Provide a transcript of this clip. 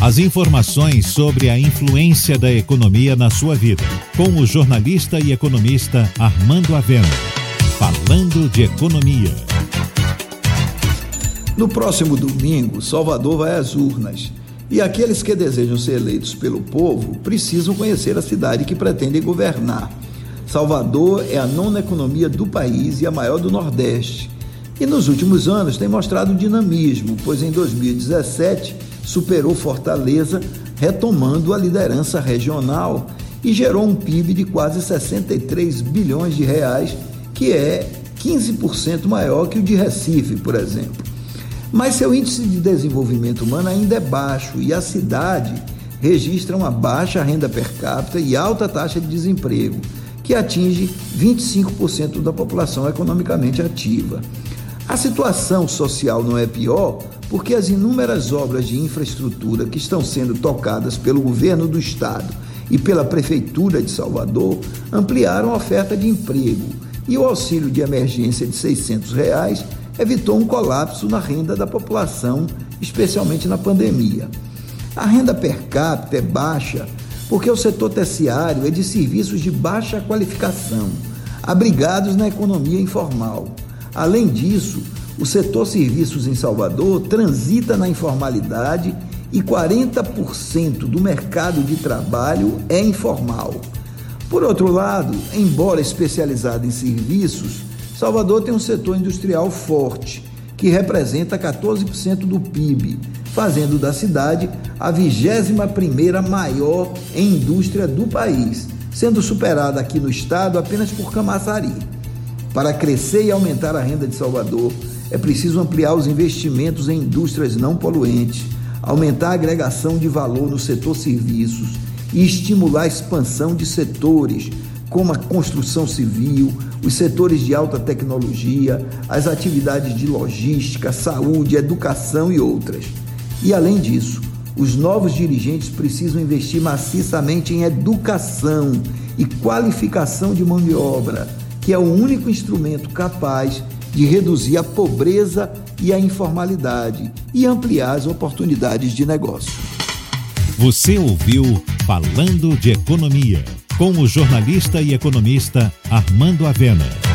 As informações sobre a influência da economia na sua vida, com o jornalista e economista Armando Avena. Falando de economia. No próximo domingo, Salvador vai às urnas. E aqueles que desejam ser eleitos pelo povo precisam conhecer a cidade que pretendem governar. Salvador é a nona economia do país e a maior do Nordeste. E nos últimos anos tem mostrado dinamismo, pois em 2017 superou Fortaleza, retomando a liderança regional e gerou um PIB de quase 63 bilhões de reais, que é 15% maior que o de Recife, por exemplo. Mas seu índice de desenvolvimento humano ainda é baixo e a cidade registra uma baixa renda per capita e alta taxa de desemprego, que atinge 25% da população economicamente ativa. A situação social não é pior porque as inúmeras obras de infraestrutura que estão sendo tocadas pelo governo do estado e pela prefeitura de Salvador ampliaram a oferta de emprego e o auxílio de emergência de 600 reais evitou um colapso na renda da população, especialmente na pandemia. A renda per capita é baixa porque o setor terciário é de serviços de baixa qualificação, abrigados na economia informal. Além disso, o setor serviços em Salvador transita na informalidade e 40% do mercado de trabalho é informal. Por outro lado, embora especializado em serviços, Salvador tem um setor industrial forte, que representa 14% do PIB, fazendo da cidade a 21ª maior em indústria do país, sendo superada aqui no estado apenas por Camaçari. Para crescer e aumentar a renda de Salvador, é preciso ampliar os investimentos em indústrias não poluentes, aumentar a agregação de valor no setor serviços e estimular a expansão de setores como a construção civil, os setores de alta tecnologia, as atividades de logística, saúde, educação e outras. E além disso, os novos dirigentes precisam investir maciçamente em educação e qualificação de mão de obra que é o único instrumento capaz de reduzir a pobreza e a informalidade e ampliar as oportunidades de negócio. Você ouviu Falando de Economia, com o jornalista e economista Armando Avena.